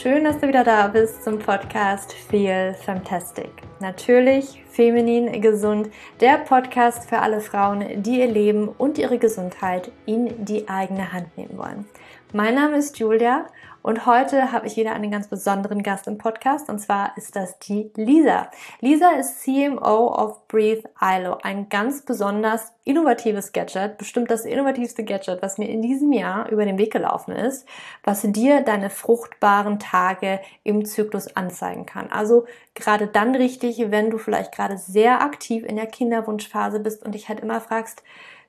Schön, dass du wieder da bist zum Podcast Feel Fantastic. Natürlich feminin gesund, der Podcast für alle Frauen, die ihr Leben und ihre Gesundheit in die eigene Hand nehmen wollen. Mein Name ist Julia und heute habe ich wieder einen ganz besonderen Gast im Podcast und zwar ist das die Lisa. Lisa ist CMO of Breathe ILO, ein ganz besonders innovatives Gadget, bestimmt das innovativste Gadget, was mir in diesem Jahr über den Weg gelaufen ist, was dir deine fruchtbaren Tage im Zyklus anzeigen kann. Also gerade dann richtig, wenn du vielleicht gerade sehr aktiv in der Kinderwunschphase bist und dich halt immer fragst,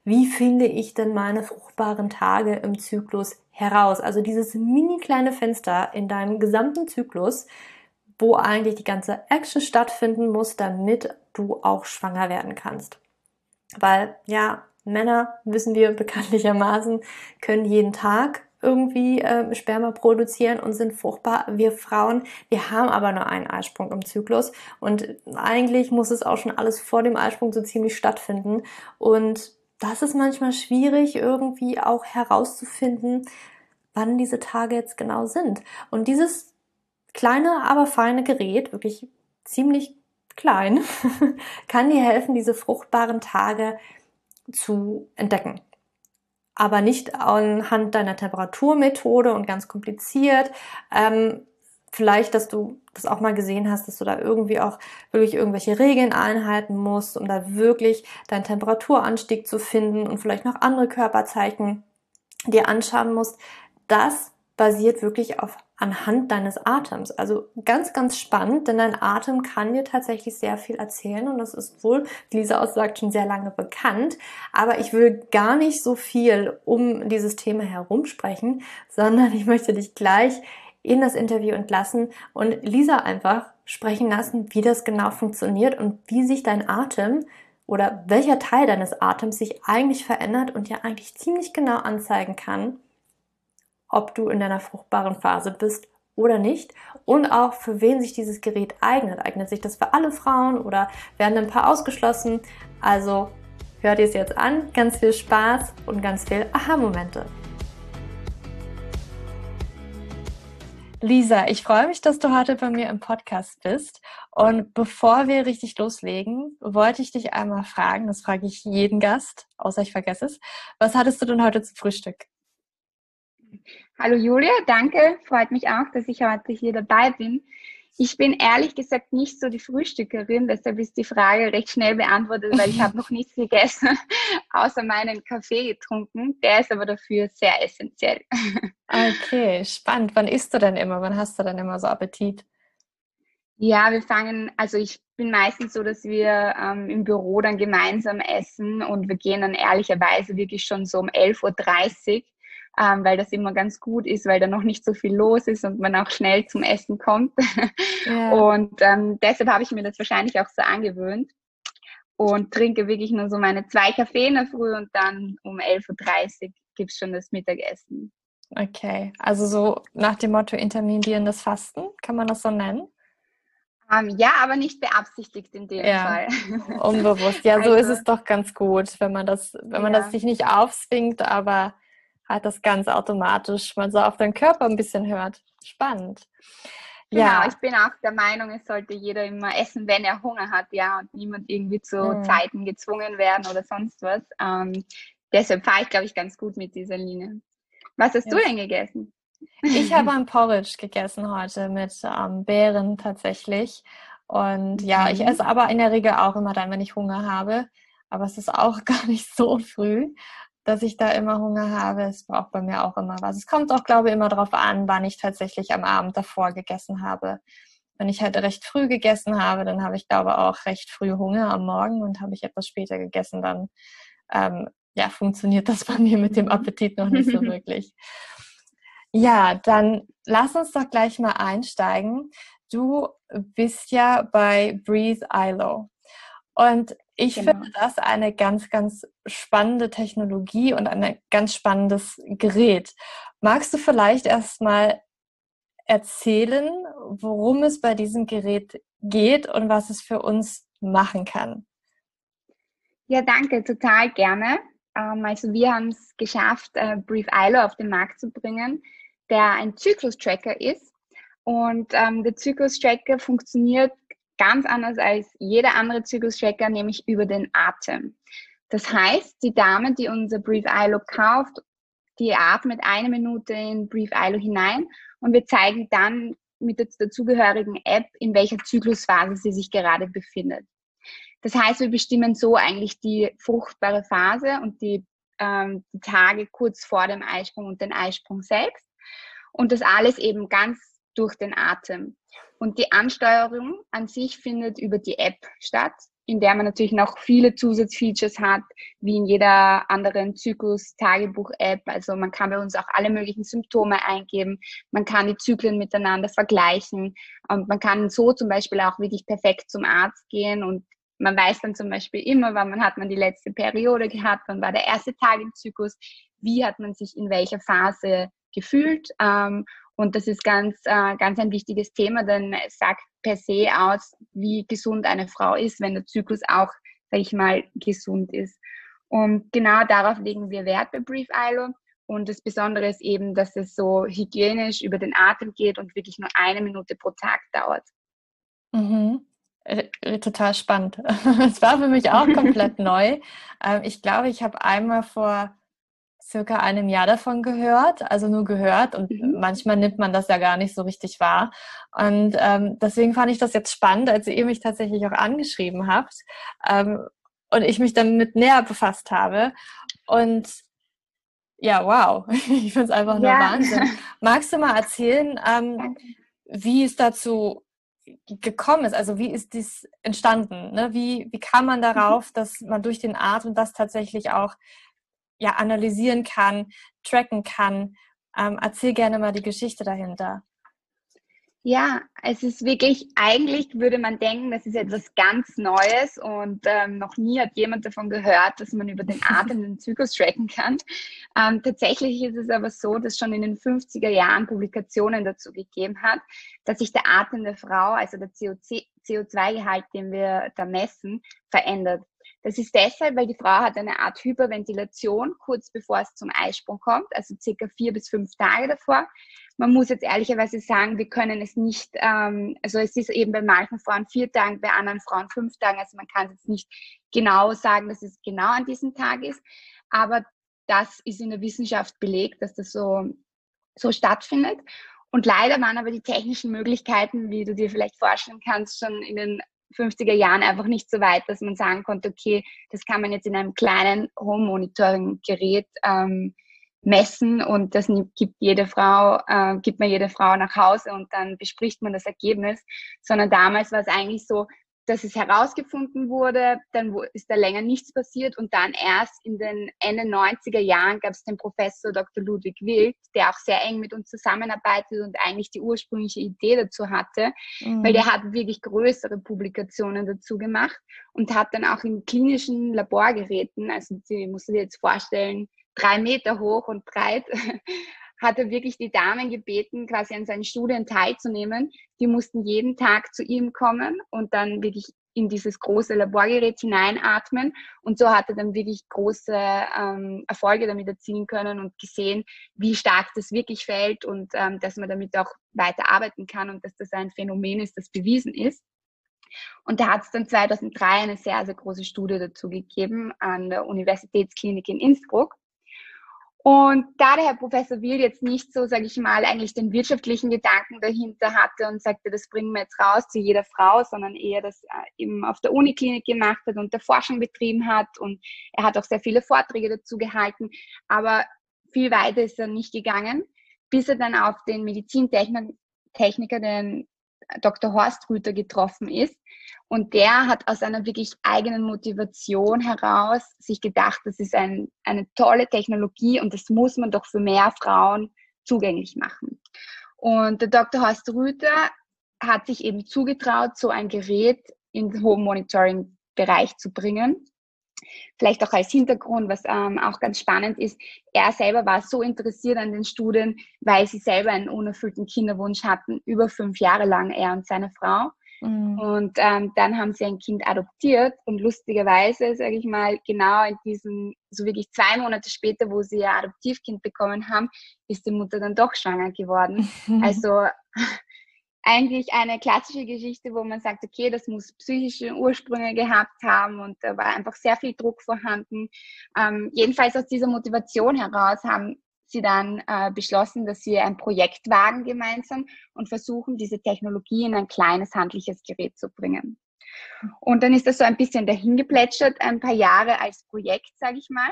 wie finde ich denn meine fruchtbaren Tage im Zyklus heraus? Also dieses mini kleine Fenster in deinem gesamten Zyklus, wo eigentlich die ganze Action stattfinden muss, damit du auch schwanger werden kannst. Weil ja, Männer, wissen wir bekanntlichermaßen, können jeden Tag irgendwie äh, Sperma produzieren und sind fruchtbar. Wir Frauen, wir haben aber nur einen Eisprung im Zyklus und eigentlich muss es auch schon alles vor dem Eisprung so ziemlich stattfinden und das ist manchmal schwierig, irgendwie auch herauszufinden, wann diese Tage jetzt genau sind. Und dieses kleine, aber feine Gerät, wirklich ziemlich klein, kann dir helfen, diese fruchtbaren Tage zu entdecken. Aber nicht anhand deiner Temperaturmethode und ganz kompliziert, ähm, vielleicht, dass du das auch mal gesehen hast, dass du da irgendwie auch wirklich irgendwelche Regeln einhalten musst, um da wirklich deinen Temperaturanstieg zu finden und vielleicht noch andere Körperzeichen dir anschauen musst. Das basiert wirklich auf anhand deines Atems. Also ganz, ganz spannend, denn dein Atem kann dir tatsächlich sehr viel erzählen und das ist wohl, Lisa aussagt, schon sehr lange bekannt. Aber ich will gar nicht so viel um dieses Thema herumsprechen, sondern ich möchte dich gleich in das Interview entlassen und Lisa einfach sprechen lassen, wie das genau funktioniert und wie sich dein Atem oder welcher Teil deines Atems sich eigentlich verändert und dir eigentlich ziemlich genau anzeigen kann, ob du in deiner fruchtbaren Phase bist oder nicht und auch für wen sich dieses Gerät eignet. Eignet sich das für alle Frauen oder werden ein paar ausgeschlossen? Also hört ihr es jetzt an. Ganz viel Spaß und ganz viel Aha-Momente. Lisa, ich freue mich, dass du heute bei mir im Podcast bist. Und bevor wir richtig loslegen, wollte ich dich einmal fragen, das frage ich jeden Gast, außer ich vergesse es. Was hattest du denn heute zum Frühstück? Hallo Julia, danke. Freut mich auch, dass ich heute hier dabei bin. Ich bin ehrlich gesagt nicht so die Frühstückerin, deshalb ist die Frage recht schnell beantwortet, weil ich habe noch nichts gegessen, außer meinen Kaffee getrunken. Der ist aber dafür sehr essentiell. Okay, spannend. Wann isst du denn immer? Wann hast du denn immer so Appetit? Ja, wir fangen, also ich bin meistens so, dass wir ähm, im Büro dann gemeinsam essen und wir gehen dann ehrlicherweise wirklich schon so um 11.30 Uhr ähm, weil das immer ganz gut ist, weil da noch nicht so viel los ist und man auch schnell zum Essen kommt. Ja. Und ähm, deshalb habe ich mir das wahrscheinlich auch so angewöhnt und trinke wirklich nur so meine zwei Kaffee in der Früh und dann um 11.30 Uhr gibt es schon das Mittagessen. Okay, also so nach dem Motto intermittierendes Fasten, kann man das so nennen? Um, ähm, ja, aber nicht beabsichtigt in dem ja, Fall. Unbewusst. Ja, so also, ist es doch ganz gut, wenn man das, wenn man ja. das sich nicht aufzwingt, aber hat das ganz automatisch man so auf den Körper ein bisschen hört. Spannend. Genau, ja. ich bin auch der Meinung, es sollte jeder immer essen, wenn er Hunger hat, ja, und niemand irgendwie zu mhm. Zeiten gezwungen werden oder sonst was. Ähm, deshalb fahre ich, glaube ich, ganz gut mit dieser Linie. Was hast ja. du denn gegessen? Ich habe ein Porridge gegessen heute mit ähm, Beeren tatsächlich. Und ja, ich mhm. esse aber in der Regel auch immer dann, wenn ich Hunger habe. Aber es ist auch gar nicht so früh dass ich da immer Hunger habe. Es braucht bei mir auch immer was. Es kommt auch, glaube ich, immer darauf an, wann ich tatsächlich am Abend davor gegessen habe. Wenn ich halt recht früh gegessen habe, dann habe ich, glaube ich, auch recht früh Hunger am Morgen und habe ich etwas später gegessen, dann ähm, ja, funktioniert das bei mir mit dem Appetit noch nicht so wirklich. Ja, dann lass uns doch gleich mal einsteigen. Du bist ja bei Breathe ILO. Und ich genau. finde das eine ganz, ganz spannende Technologie und ein ganz spannendes Gerät. Magst du vielleicht erstmal erzählen, worum es bei diesem Gerät geht und was es für uns machen kann? Ja, danke, total gerne. Ähm, also wir haben es geschafft, äh, Brief ILO auf den Markt zu bringen, der ein Zyklus-Tracker ist Und ähm, der Zyklus-Tracker funktioniert ganz anders als jeder andere Zyklus-Tracker, nämlich über den Atem. Das heißt, die Dame, die unser Brief ILO kauft, die atmet eine Minute in Brief ILO hinein und wir zeigen dann mit der dazugehörigen App, in welcher Zyklusphase sie sich gerade befindet. Das heißt, wir bestimmen so eigentlich die fruchtbare Phase und die, ähm, die Tage kurz vor dem Eisprung und den Eisprung selbst. Und das alles eben ganz durch den Atem. Und die Ansteuerung an sich findet über die App statt, in der man natürlich noch viele Zusatzfeatures hat, wie in jeder anderen Zyklus-Tagebuch-App. Also man kann bei uns auch alle möglichen Symptome eingeben, man kann die Zyklen miteinander vergleichen und man kann so zum Beispiel auch wirklich perfekt zum Arzt gehen und man weiß dann zum Beispiel immer, wann hat man die letzte Periode gehabt, wann war der erste Tag im Zyklus, wie hat man sich in welcher Phase gefühlt. Ähm, und das ist ganz, äh, ganz ein wichtiges Thema, denn es sagt per se aus, wie gesund eine Frau ist, wenn der Zyklus auch, sage ich mal, gesund ist. Und genau darauf legen wir Wert bei Brief ILO. Und das Besondere ist eben, dass es so hygienisch über den Atem geht und wirklich nur eine Minute pro Tag dauert. Mhm. Total spannend. Es war für mich auch komplett neu. Ähm, ich glaube, ich habe einmal vor circa einem Jahr davon gehört, also nur gehört und mhm. manchmal nimmt man das ja gar nicht so richtig wahr. Und ähm, deswegen fand ich das jetzt spannend, als ihr mich tatsächlich auch angeschrieben habt ähm, und ich mich damit näher befasst habe. Und ja, wow, ich finde es einfach nur ja. Wahnsinn. Magst du mal erzählen, ähm, wie es dazu gekommen ist? Also wie ist dies entstanden? Ne? Wie, wie kam man mhm. darauf, dass man durch den Atem das tatsächlich auch ja, analysieren kann, tracken kann. Ähm, erzähl gerne mal die Geschichte dahinter. Ja, es ist wirklich, eigentlich würde man denken, das ist etwas ganz Neues und ähm, noch nie hat jemand davon gehört, dass man über den Atem den Zyklus tracken kann. Ähm, tatsächlich ist es aber so, dass schon in den 50er Jahren Publikationen dazu gegeben hat, dass sich der Atem der Frau, also der CO2-Gehalt, den wir da messen, verändert. Das ist deshalb, weil die Frau hat eine Art Hyperventilation kurz bevor es zum Eisprung kommt, also circa vier bis fünf Tage davor. Man muss jetzt ehrlicherweise sagen, wir können es nicht, ähm, also es ist eben bei manchen Frauen vier Tagen, bei anderen Frauen fünf Tagen, also man kann jetzt nicht genau sagen, dass es genau an diesem Tag ist, aber das ist in der Wissenschaft belegt, dass das so, so stattfindet. Und leider waren aber die technischen Möglichkeiten, wie du dir vielleicht vorstellen kannst, schon in den 50er Jahren einfach nicht so weit, dass man sagen konnte, okay, das kann man jetzt in einem kleinen Home-Monitoring-Gerät ähm, messen und das gibt jede Frau, äh, gibt man jede Frau nach Hause und dann bespricht man das Ergebnis, sondern damals war es eigentlich so, dass es herausgefunden wurde, dann ist da länger nichts passiert und dann erst in den Ende 90er Jahren gab es den Professor Dr. Ludwig Wild, der auch sehr eng mit uns zusammenarbeitet und eigentlich die ursprüngliche Idee dazu hatte, mhm. weil der hat wirklich größere Publikationen dazu gemacht und hat dann auch in klinischen Laborgeräten, also Sie musst du dir jetzt vorstellen, drei Meter hoch und breit, hat er wirklich die Damen gebeten, quasi an seinen Studien teilzunehmen. Die mussten jeden Tag zu ihm kommen und dann wirklich in dieses große Laborgerät hineinatmen. Und so hat er dann wirklich große ähm, Erfolge damit erzielen können und gesehen, wie stark das wirklich fällt und ähm, dass man damit auch weiter arbeiten kann und dass das ein Phänomen ist, das bewiesen ist. Und da hat es dann 2003 eine sehr, sehr große Studie dazu gegeben an der Universitätsklinik in Innsbruck. Und da der Herr Professor Wild jetzt nicht so, sage ich mal, eigentlich den wirtschaftlichen Gedanken dahinter hatte und sagte, das bringen wir jetzt raus zu jeder Frau, sondern eher das äh, eben auf der Uniklinik gemacht hat und der Forschung betrieben hat und er hat auch sehr viele Vorträge dazu gehalten, aber viel weiter ist er nicht gegangen, bis er dann auf den Medizintechniker, den Dr. Horst Rüther getroffen ist. Und der hat aus einer wirklich eigenen Motivation heraus sich gedacht, das ist ein, eine tolle Technologie und das muss man doch für mehr Frauen zugänglich machen. Und der Dr. Horst Rüther hat sich eben zugetraut, so ein Gerät in den Home Monitoring Bereich zu bringen. Vielleicht auch als Hintergrund, was ähm, auch ganz spannend ist, er selber war so interessiert an den Studien, weil sie selber einen unerfüllten Kinderwunsch hatten, über fünf Jahre lang, er und seine Frau. Mhm. Und ähm, dann haben sie ein Kind adoptiert und lustigerweise, sage ich mal, genau in diesem, so wirklich zwei Monate später, wo sie ihr Adoptivkind bekommen haben, ist die Mutter dann doch schwanger geworden. Also eigentlich eine klassische Geschichte, wo man sagt, okay, das muss psychische Ursprünge gehabt haben und da war einfach sehr viel Druck vorhanden. Ähm, jedenfalls aus dieser Motivation heraus haben sie dann äh, beschlossen, dass wir ein Projekt wagen gemeinsam und versuchen, diese Technologie in ein kleines handliches Gerät zu bringen. Und dann ist das so ein bisschen dahingeplätschert, ein paar Jahre als Projekt, sage ich mal,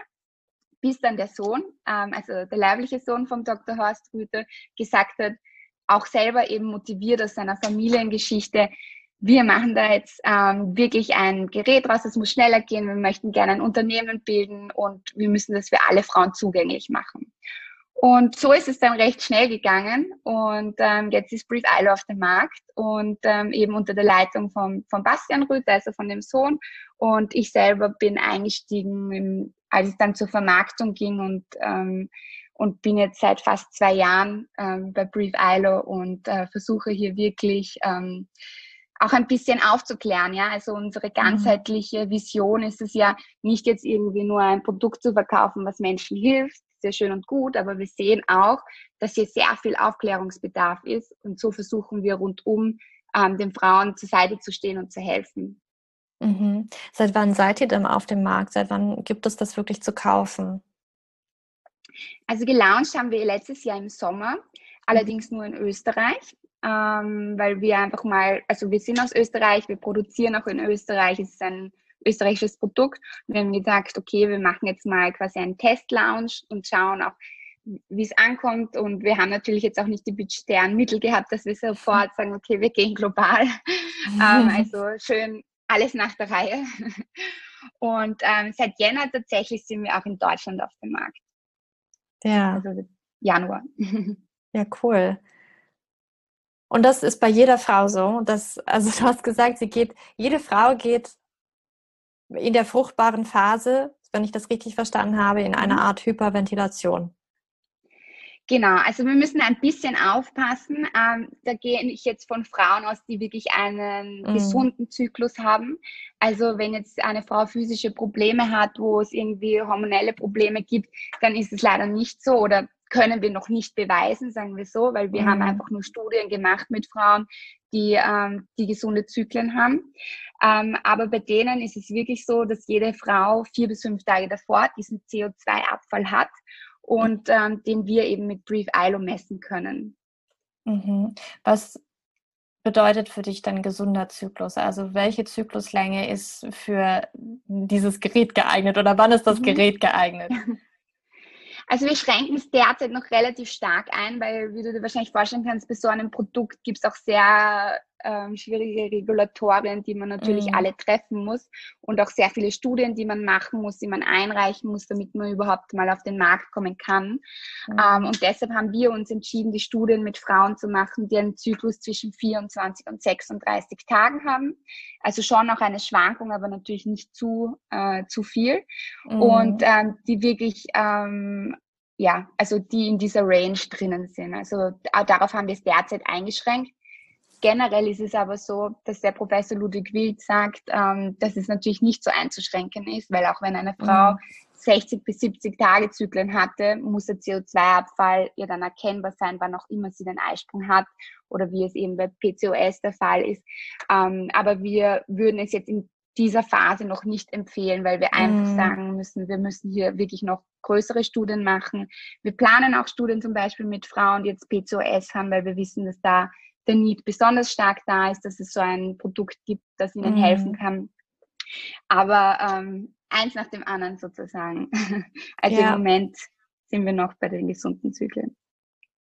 bis dann der Sohn, ähm, also der leibliche Sohn vom Dr. Horst Rüther, gesagt hat, auch selber eben motiviert aus seiner Familiengeschichte, wir machen da jetzt ähm, wirklich ein Gerät raus, es muss schneller gehen, wir möchten gerne ein Unternehmen bilden und wir müssen das für alle Frauen zugänglich machen. Und so ist es dann recht schnell gegangen und ähm, jetzt ist Brief Isle auf dem Markt und ähm, eben unter der Leitung von, von Bastian Rüther, also von dem Sohn. Und ich selber bin eingestiegen, im, als es dann zur Vermarktung ging und, ähm, und bin jetzt seit fast zwei Jahren ähm, bei Brief ILO und äh, versuche hier wirklich ähm, auch ein bisschen aufzuklären. Ja, also unsere mhm. ganzheitliche Vision ist es ja nicht jetzt irgendwie nur ein Produkt zu verkaufen, was Menschen hilft, sehr schön und gut, aber wir sehen auch, dass hier sehr viel Aufklärungsbedarf ist und so versuchen wir rundum ähm, den Frauen zur Seite zu stehen und zu helfen. Mhm. Seit wann seid ihr denn auf dem Markt? Seit wann gibt es das wirklich zu kaufen? Also gelauncht haben wir letztes Jahr im Sommer, allerdings nur in Österreich, ähm, weil wir einfach mal, also wir sind aus Österreich, wir produzieren auch in Österreich, es ist ein österreichisches Produkt. Und wir haben gesagt, okay, wir machen jetzt mal quasi einen Test-Lounge und schauen auch, wie es ankommt. Und wir haben natürlich jetzt auch nicht die budgetären Mittel gehabt, dass wir sofort sagen, okay, wir gehen global. ähm, also schön alles nach der Reihe. Und ähm, seit Jänner tatsächlich sind wir auch in Deutschland auf dem Markt. Ja. Also Januar. ja, cool. Und das ist bei jeder Frau so. Dass, also du hast gesagt, sie geht, jede Frau geht in der fruchtbaren Phase, wenn ich das richtig verstanden habe, in einer mhm. Art Hyperventilation. Genau, also wir müssen ein bisschen aufpassen. Ähm, da gehe ich jetzt von Frauen aus, die wirklich einen mhm. gesunden Zyklus haben. Also wenn jetzt eine Frau physische Probleme hat, wo es irgendwie hormonelle Probleme gibt, dann ist es leider nicht so oder können wir noch nicht beweisen, sagen wir so, weil wir mhm. haben einfach nur Studien gemacht mit Frauen, die, ähm, die gesunde Zyklen haben. Ähm, aber bei denen ist es wirklich so, dass jede Frau vier bis fünf Tage davor diesen CO2-Abfall hat und ähm, den wir eben mit Brief ILO messen können. Mhm. Was bedeutet für dich dann gesunder Zyklus? Also welche Zykluslänge ist für dieses Gerät geeignet oder wann ist das mhm. Gerät geeignet? Also wir schränken es derzeit noch relativ stark ein, weil, wie du dir wahrscheinlich vorstellen kannst, bei so einem Produkt gibt es auch sehr ähm, schwierige Regulatorien, die man natürlich mhm. alle treffen muss und auch sehr viele Studien, die man machen muss, die man einreichen muss, damit man überhaupt mal auf den Markt kommen kann. Mhm. Ähm, und deshalb haben wir uns entschieden, die Studien mit Frauen zu machen, die einen Zyklus zwischen 24 und 36 Tagen haben. Also schon auch eine Schwankung, aber natürlich nicht zu, äh, zu viel. Mhm. Und ähm, die wirklich ähm, ja, also die in dieser Range drinnen sind. Also darauf haben wir es derzeit eingeschränkt. Generell ist es aber so, dass der Professor Ludwig Wild sagt, ähm, dass es natürlich nicht so einzuschränken ist, weil auch wenn eine Frau mhm. 60 bis 70 Tage Zyklen hatte, muss der CO2-Abfall ihr dann erkennbar sein, wann auch immer sie den Eisprung hat oder wie es eben bei PCOS der Fall ist. Ähm, aber wir würden es jetzt in dieser Phase noch nicht empfehlen, weil wir einfach mm. sagen müssen, wir müssen hier wirklich noch größere Studien machen. Wir planen auch Studien zum Beispiel mit Frauen, die jetzt PCOS haben, weil wir wissen, dass da der Need besonders stark da ist, dass es so ein Produkt gibt, das ihnen mhm. helfen kann. Aber ähm, eins nach dem anderen sozusagen. Also ja. im Moment sind wir noch bei den gesunden Zyklen.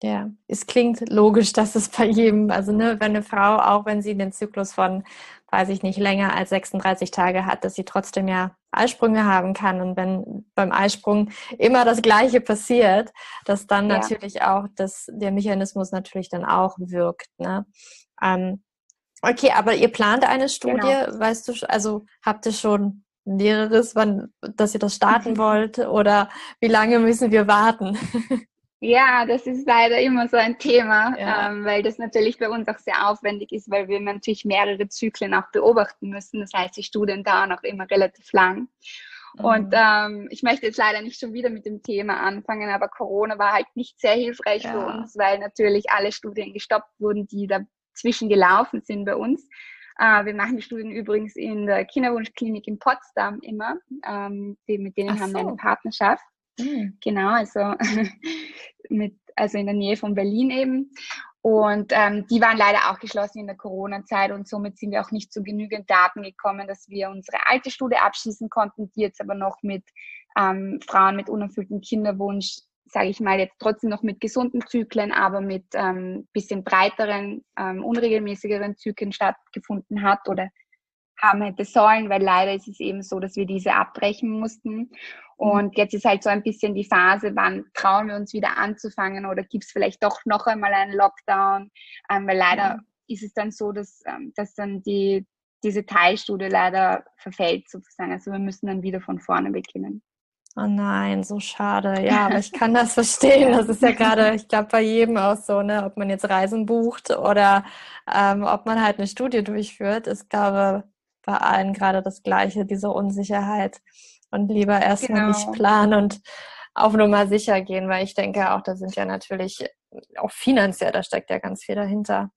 Ja, es klingt logisch, dass es bei jedem, also ne, wenn eine Frau, auch wenn sie den Zyklus von, weiß ich nicht, länger als 36 Tage hat, dass sie trotzdem ja Eisprünge haben kann. Und wenn beim Eisprung immer das Gleiche passiert, dass dann ja. natürlich auch das, der Mechanismus natürlich dann auch wirkt. Ne? Ähm, okay, aber ihr plant eine Studie, genau. weißt du, also habt ihr schon mehreres, wann, dass ihr das starten wollt oder wie lange müssen wir warten? Ja, das ist leider immer so ein Thema, ja. ähm, weil das natürlich bei uns auch sehr aufwendig ist, weil wir natürlich mehrere Zyklen auch beobachten müssen. Das heißt, die Studien dauern auch immer relativ lang. Mhm. Und ähm, ich möchte jetzt leider nicht schon wieder mit dem Thema anfangen, aber Corona war halt nicht sehr hilfreich ja. für uns, weil natürlich alle Studien gestoppt wurden, die da zwischengelaufen sind bei uns. Äh, wir machen die Studien übrigens in der Kinderwunschklinik in Potsdam immer. Ähm, die, mit denen Ach haben wir eine Partnerschaft. Mhm. Genau, also mit, also in der Nähe von Berlin eben. Und ähm, die waren leider auch geschlossen in der Corona-Zeit und somit sind wir auch nicht zu genügend Daten gekommen, dass wir unsere alte Studie abschließen konnten, die jetzt aber noch mit ähm, Frauen mit unerfülltem Kinderwunsch, sage ich mal, jetzt trotzdem noch mit gesunden Zyklen, aber mit ähm, bisschen breiteren, ähm, unregelmäßigeren Zyklen stattgefunden hat oder haben hätte sollen, weil leider ist es eben so, dass wir diese abbrechen mussten. Mhm. Und jetzt ist halt so ein bisschen die Phase, wann trauen wir uns wieder anzufangen oder gibt es vielleicht doch noch einmal einen Lockdown, ähm, weil leider mhm. ist es dann so, dass, ähm, dass dann die, diese Teilstudie leider verfällt sozusagen. Also wir müssen dann wieder von vorne beginnen. Oh nein, so schade. Ja, aber ich kann das verstehen. Das ist ja gerade, ich glaube, bei jedem auch so, ne, ob man jetzt Reisen bucht oder ähm, ob man halt eine Studie durchführt. Ich glaube, bei allen gerade das Gleiche, diese Unsicherheit und lieber erstmal genau. nicht planen und auf Nummer sicher gehen, weil ich denke auch, da sind ja natürlich auch finanziell, da steckt ja ganz viel dahinter.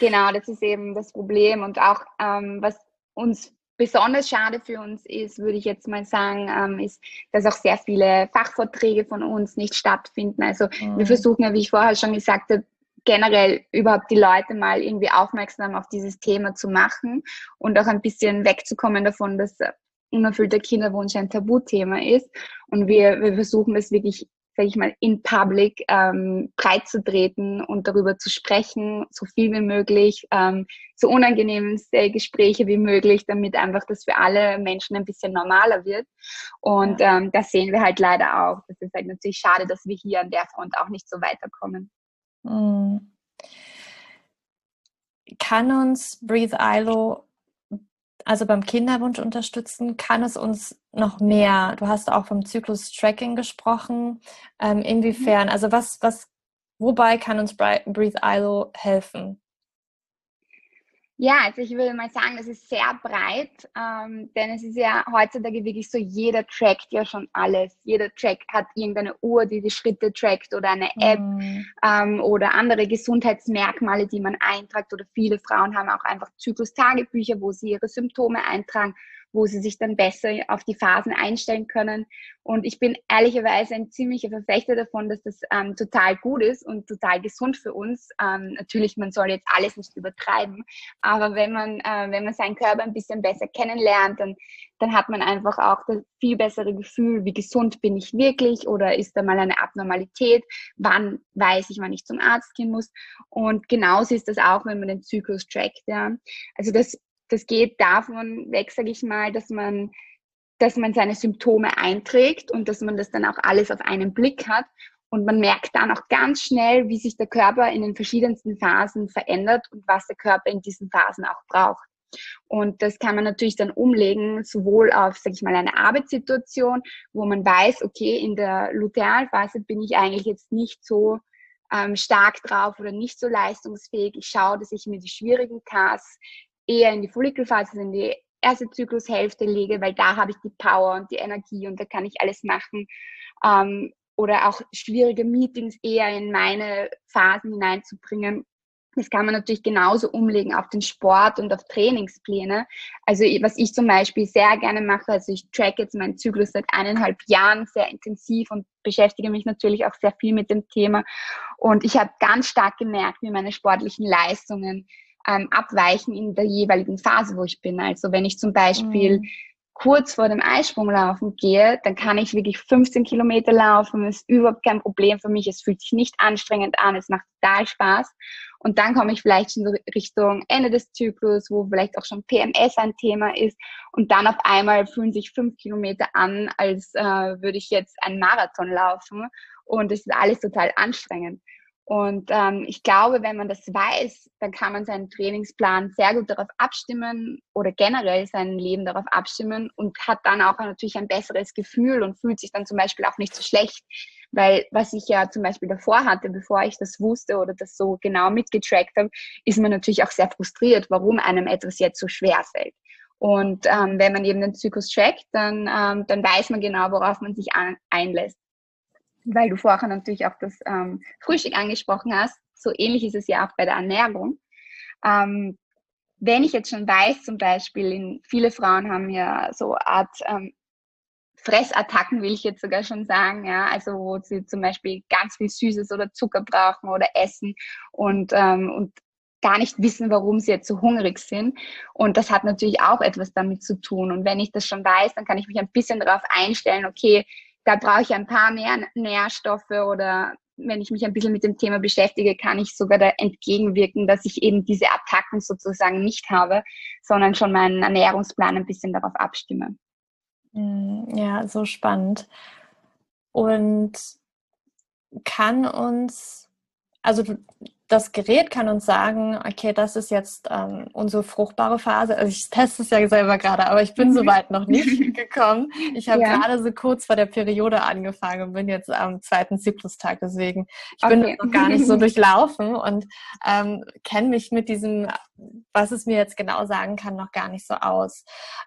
Genau, das ist eben das Problem und auch ähm, was uns besonders schade für uns ist, würde ich jetzt mal sagen, ähm, ist, dass auch sehr viele Fachvorträge von uns nicht stattfinden. Also mhm. wir versuchen ja, wie ich vorher schon gesagt habe, generell überhaupt die Leute mal irgendwie aufmerksam auf dieses Thema zu machen und auch ein bisschen wegzukommen davon, dass unerfüllter Kinderwunsch ein Tabuthema ist. Und wir, wir versuchen das wirklich, sage ich mal, in public ähm, breit zu treten und darüber zu sprechen, so viel wie möglich, ähm, so unangenehme Gespräche wie möglich, damit einfach das für alle Menschen ein bisschen normaler wird. Und ähm, das sehen wir halt leider auch. Das ist halt natürlich schade, dass wir hier an der Front auch nicht so weiterkommen. Mhm. Kann uns Breathe ILO also beim Kinderwunsch unterstützen, kann es uns noch mehr, du hast auch vom Zyklus-Tracking gesprochen, ähm, inwiefern, mhm. also was, was, wobei kann uns Breathe ILO helfen? Ja, also ich würde mal sagen, das ist sehr breit, ähm, denn es ist ja heutzutage wirklich so, jeder trackt ja schon alles. Jeder Track hat irgendeine Uhr, die die Schritte trackt oder eine App mhm. ähm, oder andere Gesundheitsmerkmale, die man eintragt. Oder viele Frauen haben auch einfach Zyklus-Tagebücher, wo sie ihre Symptome eintragen wo sie sich dann besser auf die Phasen einstellen können. Und ich bin ehrlicherweise ein ziemlicher Verfechter davon, dass das ähm, total gut ist und total gesund für uns. Ähm, natürlich, man soll jetzt alles nicht übertreiben, aber wenn man, äh, wenn man seinen Körper ein bisschen besser kennenlernt, dann, dann hat man einfach auch das viel bessere Gefühl, wie gesund bin ich wirklich oder ist da mal eine Abnormalität, wann weiß ich, wann ich zum Arzt gehen muss. Und genauso ist das auch, wenn man den Zyklus trackt. Ja. Also das das geht davon weg, sage ich mal, dass man, dass man seine Symptome einträgt und dass man das dann auch alles auf einen Blick hat. Und man merkt dann auch ganz schnell, wie sich der Körper in den verschiedensten Phasen verändert und was der Körper in diesen Phasen auch braucht. Und das kann man natürlich dann umlegen, sowohl auf, sage ich mal, eine Arbeitssituation, wo man weiß, okay, in der Lutealphase bin ich eigentlich jetzt nicht so ähm, stark drauf oder nicht so leistungsfähig. Ich schaue, dass ich mir die schwierigen Tasks eher in die Follikelphase, in die erste Zyklushälfte lege, weil da habe ich die Power und die Energie und da kann ich alles machen. Ähm, oder auch schwierige Meetings eher in meine Phasen hineinzubringen. Das kann man natürlich genauso umlegen auf den Sport und auf Trainingspläne. Also was ich zum Beispiel sehr gerne mache, also ich track jetzt meinen Zyklus seit eineinhalb Jahren sehr intensiv und beschäftige mich natürlich auch sehr viel mit dem Thema. Und ich habe ganz stark gemerkt, wie meine sportlichen Leistungen ähm, abweichen in der jeweiligen Phase, wo ich bin. Also wenn ich zum Beispiel mhm. kurz vor dem Eisprung laufen gehe, dann kann ich wirklich 15 Kilometer laufen. Das ist überhaupt kein Problem für mich. Es fühlt sich nicht anstrengend an. Es macht total Spaß. Und dann komme ich vielleicht schon Richtung Ende des Zyklus, wo vielleicht auch schon PMS ein Thema ist. Und dann auf einmal fühlen sich fünf Kilometer an, als äh, würde ich jetzt einen Marathon laufen. Und es ist alles total anstrengend. Und ähm, ich glaube, wenn man das weiß, dann kann man seinen Trainingsplan sehr gut darauf abstimmen oder generell sein Leben darauf abstimmen und hat dann auch natürlich ein besseres Gefühl und fühlt sich dann zum Beispiel auch nicht so schlecht. Weil was ich ja zum Beispiel davor hatte, bevor ich das wusste oder das so genau mitgetrackt habe, ist man natürlich auch sehr frustriert, warum einem etwas jetzt so schwer fällt. Und ähm, wenn man eben den Zyklus trackt, dann, ähm, dann weiß man genau, worauf man sich an, einlässt. Weil du vorher natürlich auch das ähm, Frühstück angesprochen hast. So ähnlich ist es ja auch bei der Ernährung. Ähm, wenn ich jetzt schon weiß, zum Beispiel, in, viele Frauen haben ja so Art ähm, Fressattacken, will ich jetzt sogar schon sagen, ja, also wo sie zum Beispiel ganz viel Süßes oder Zucker brauchen oder essen und, ähm, und gar nicht wissen, warum sie jetzt so hungrig sind. Und das hat natürlich auch etwas damit zu tun. Und wenn ich das schon weiß, dann kann ich mich ein bisschen darauf einstellen, okay, da brauche ich ein paar mehr Nährstoffe oder wenn ich mich ein bisschen mit dem Thema beschäftige, kann ich sogar da entgegenwirken, dass ich eben diese Attacken sozusagen nicht habe, sondern schon meinen Ernährungsplan ein bisschen darauf abstimme. Mm, ja, so spannend. Und kann uns, also das Gerät kann uns sagen, okay, das ist jetzt ähm, unsere fruchtbare Phase. Also ich teste es ja selber gerade, aber ich bin mhm. soweit noch nicht gekommen. Ich habe ja. gerade so kurz vor der Periode angefangen und bin jetzt am zweiten Zyklustag. Deswegen, ich okay. bin noch gar nicht so durchlaufen und ähm, kenne mich mit diesem, was es mir jetzt genau sagen kann, noch gar nicht so aus.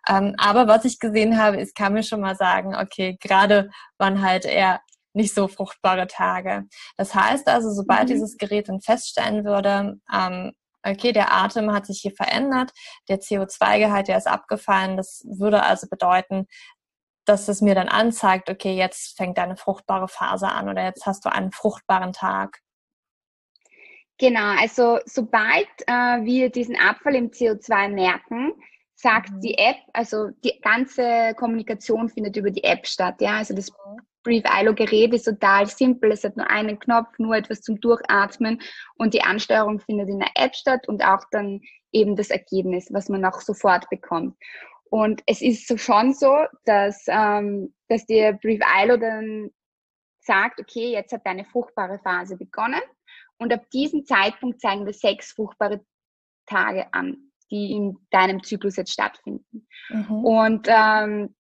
Ähm, aber was ich gesehen habe, ist, kann mir schon mal sagen, okay, gerade wann halt eher nicht so fruchtbare Tage. Das heißt also, sobald mhm. dieses Gerät dann feststellen würde, ähm, okay, der Atem hat sich hier verändert, der CO2-Gehalt, der ist abgefallen, das würde also bedeuten, dass es mir dann anzeigt, okay, jetzt fängt deine fruchtbare Phase an oder jetzt hast du einen fruchtbaren Tag. Genau, also sobald äh, wir diesen Abfall im CO2 merken, sagt mhm. die App, also die ganze Kommunikation findet über die App statt, ja, also das mhm. Brief ILO Gerät ist total simpel. Es hat nur einen Knopf, nur etwas zum Durchatmen und die Ansteuerung findet in der App statt und auch dann eben das Ergebnis, was man auch sofort bekommt. Und es ist so schon so, dass, ähm, dass der Brief ILO dann sagt, okay, jetzt hat deine fruchtbare Phase begonnen und ab diesem Zeitpunkt zeigen wir sechs fruchtbare Tage an, die in deinem Zyklus jetzt stattfinden. Mhm. Und ähm,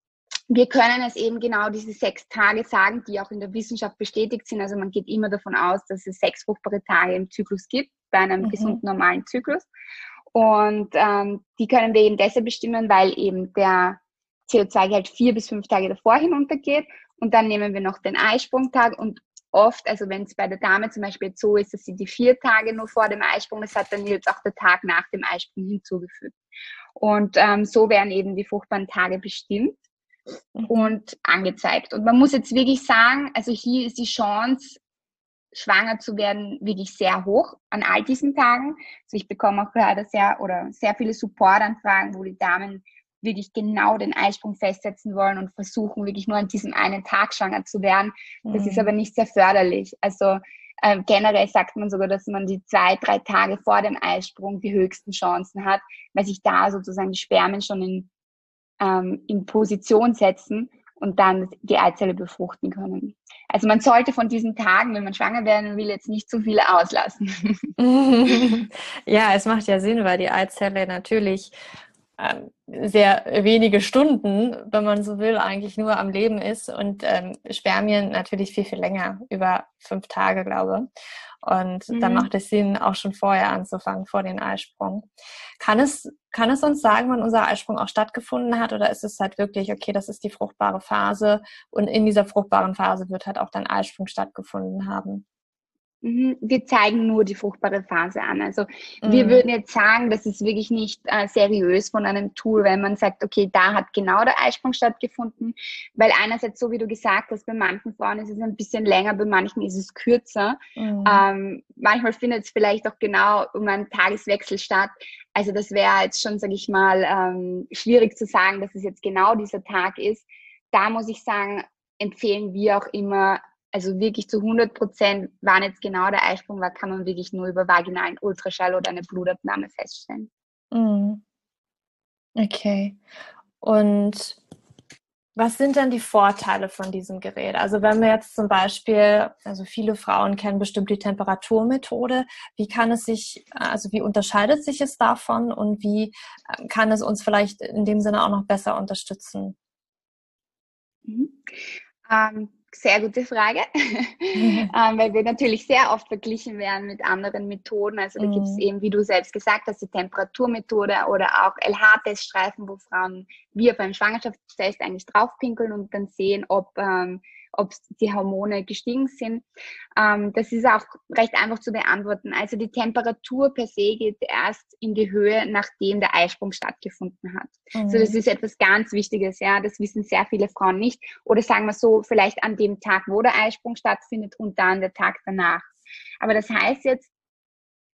wir können es eben genau diese sechs Tage sagen, die auch in der Wissenschaft bestätigt sind. Also man geht immer davon aus, dass es sechs fruchtbare Tage im Zyklus gibt, bei einem mhm. gesunden normalen Zyklus. Und ähm, die können wir eben deshalb bestimmen, weil eben der CO2-Gehalt vier bis fünf Tage davor hinuntergeht. Und dann nehmen wir noch den Eisprungtag und oft, also wenn es bei der Dame zum Beispiel jetzt so ist, dass sie die vier Tage nur vor dem Eisprung ist, hat dann jetzt auch der Tag nach dem Eisprung hinzugefügt. Und ähm, so werden eben die fruchtbaren Tage bestimmt. Mhm. und angezeigt. Und man muss jetzt wirklich sagen, also hier ist die Chance, schwanger zu werden, wirklich sehr hoch an all diesen Tagen. Also ich bekomme auch gerade sehr oder sehr viele Supportanfragen, wo die Damen wirklich genau den Eisprung festsetzen wollen und versuchen, wirklich nur an diesem einen Tag schwanger zu werden. Das mhm. ist aber nicht sehr förderlich. Also äh, generell sagt man sogar, dass man die zwei, drei Tage vor dem Eisprung die höchsten Chancen hat, weil sich da sozusagen die Spermien schon in ähm, in Position setzen und dann die Eizelle befruchten können. Also man sollte von diesen Tagen, wenn man schwanger werden will, jetzt nicht zu viele auslassen. ja, es macht ja Sinn, weil die Eizelle natürlich sehr wenige Stunden, wenn man so will, eigentlich nur am Leben ist und ähm, Spermien natürlich viel, viel länger, über fünf Tage, glaube. Und mhm. dann macht es Sinn, auch schon vorher anzufangen, vor den Eisprung. Kann es, kann es uns sagen, wann unser Eisprung auch stattgefunden hat? Oder ist es halt wirklich, okay, das ist die fruchtbare Phase und in dieser fruchtbaren Phase wird halt auch dein Eisprung stattgefunden haben? Mhm. Wir zeigen nur die fruchtbare Phase an. Also mhm. wir würden jetzt sagen, das ist wirklich nicht äh, seriös von einem Tool, wenn man sagt, okay, da hat genau der Eisprung stattgefunden, weil einerseits, so wie du gesagt hast, bei manchen Frauen ist es ein bisschen länger, bei manchen ist es kürzer. Mhm. Ähm, manchmal findet es vielleicht auch genau um einen Tageswechsel statt. Also das wäre jetzt schon, sage ich mal, ähm, schwierig zu sagen, dass es jetzt genau dieser Tag ist. Da muss ich sagen, empfehlen wir auch immer also wirklich zu 100 Prozent, wann jetzt genau der Eisprung war, kann man wirklich nur über vaginalen Ultraschall oder eine Blutabnahme feststellen. Mhm. Okay. Und was sind denn die Vorteile von diesem Gerät? Also wenn wir jetzt zum Beispiel, also viele Frauen kennen bestimmt die Temperaturmethode, wie kann es sich, also wie unterscheidet sich es davon und wie ähm, kann es uns vielleicht in dem Sinne auch noch besser unterstützen? Mhm. Ähm, sehr gute Frage, ähm, weil wir natürlich sehr oft verglichen werden mit anderen Methoden. Also da mhm. gibt es eben, wie du selbst gesagt hast, die Temperaturmethode oder auch LH-Teststreifen, wo Frauen wie auf einem Schwangerschaftstest eigentlich draufpinkeln und dann sehen, ob, ähm, ob die Hormone gestiegen sind. Ähm, das ist auch recht einfach zu beantworten. Also die Temperatur per se geht erst in die Höhe, nachdem der Eisprung stattgefunden hat. Mhm. Also das ist etwas ganz Wichtiges, ja. Das wissen sehr viele Frauen nicht. Oder sagen wir so, vielleicht an dem Tag, wo der Eisprung stattfindet und dann der Tag danach. Aber das heißt jetzt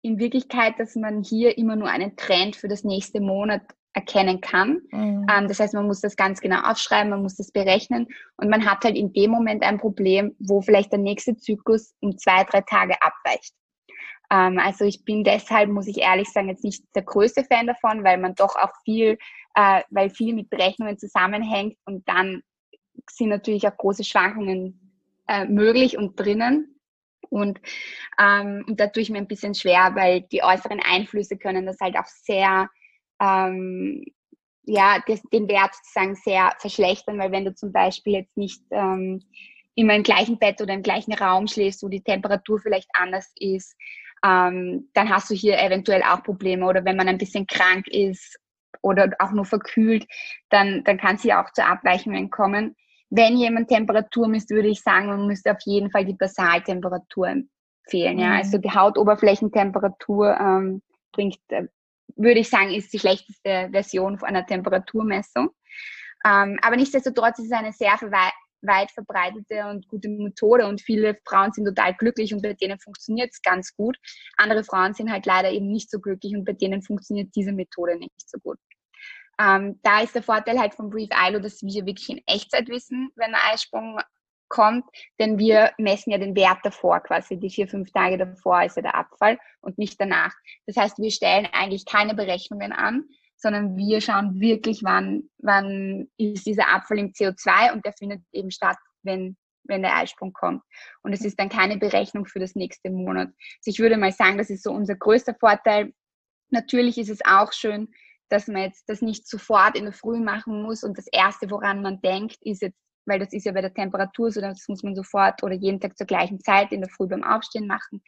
in Wirklichkeit, dass man hier immer nur einen Trend für das nächste Monat erkennen kann. Mhm. Ähm, das heißt, man muss das ganz genau aufschreiben, man muss das berechnen und man hat halt in dem Moment ein Problem, wo vielleicht der nächste Zyklus um zwei, drei Tage abweicht. Ähm, also ich bin deshalb, muss ich ehrlich sagen, jetzt nicht der größte Fan davon, weil man doch auch viel, äh, weil viel mit Berechnungen zusammenhängt und dann sind natürlich auch große Schwankungen äh, möglich und drinnen. Und, ähm, und da tue ich mir ein bisschen schwer, weil die äußeren Einflüsse können das halt auch sehr ähm, ja, das, den Wert sozusagen sehr verschlechtern, weil wenn du zum Beispiel jetzt nicht ähm, immer im gleichen Bett oder im gleichen Raum schläfst, wo die Temperatur vielleicht anders ist, ähm, dann hast du hier eventuell auch Probleme. Oder wenn man ein bisschen krank ist oder auch nur verkühlt, dann, dann kann es hier auch zu Abweichungen kommen. Wenn jemand Temperatur misst, würde ich sagen, man müsste auf jeden Fall die Basaltemperatur empfehlen. Ja? Mhm. Also die Hautoberflächentemperatur ähm, bringt äh, würde ich sagen, ist die schlechteste Version von einer Temperaturmessung. Ähm, aber nichtsdestotrotz ist es eine sehr weit verbreitete und gute Methode und viele Frauen sind total glücklich und bei denen funktioniert es ganz gut. Andere Frauen sind halt leider eben nicht so glücklich und bei denen funktioniert diese Methode nicht so gut. Ähm, da ist der Vorteil halt von Brief ILO, dass wir wirklich in Echtzeit wissen, wenn ein Eisprung kommt, denn wir messen ja den Wert davor, quasi die vier, fünf Tage davor ist ja der Abfall und nicht danach. Das heißt, wir stellen eigentlich keine Berechnungen an, sondern wir schauen wirklich, wann, wann ist dieser Abfall im CO2 und der findet eben statt, wenn, wenn der Eisprung kommt. Und es ist dann keine Berechnung für das nächste Monat. Also ich würde mal sagen, das ist so unser größter Vorteil. Natürlich ist es auch schön, dass man jetzt das nicht sofort in der Früh machen muss und das Erste, woran man denkt, ist jetzt weil das ist ja bei der Temperatur so, das muss man sofort oder jeden Tag zur gleichen Zeit in der Früh beim Aufstehen machen.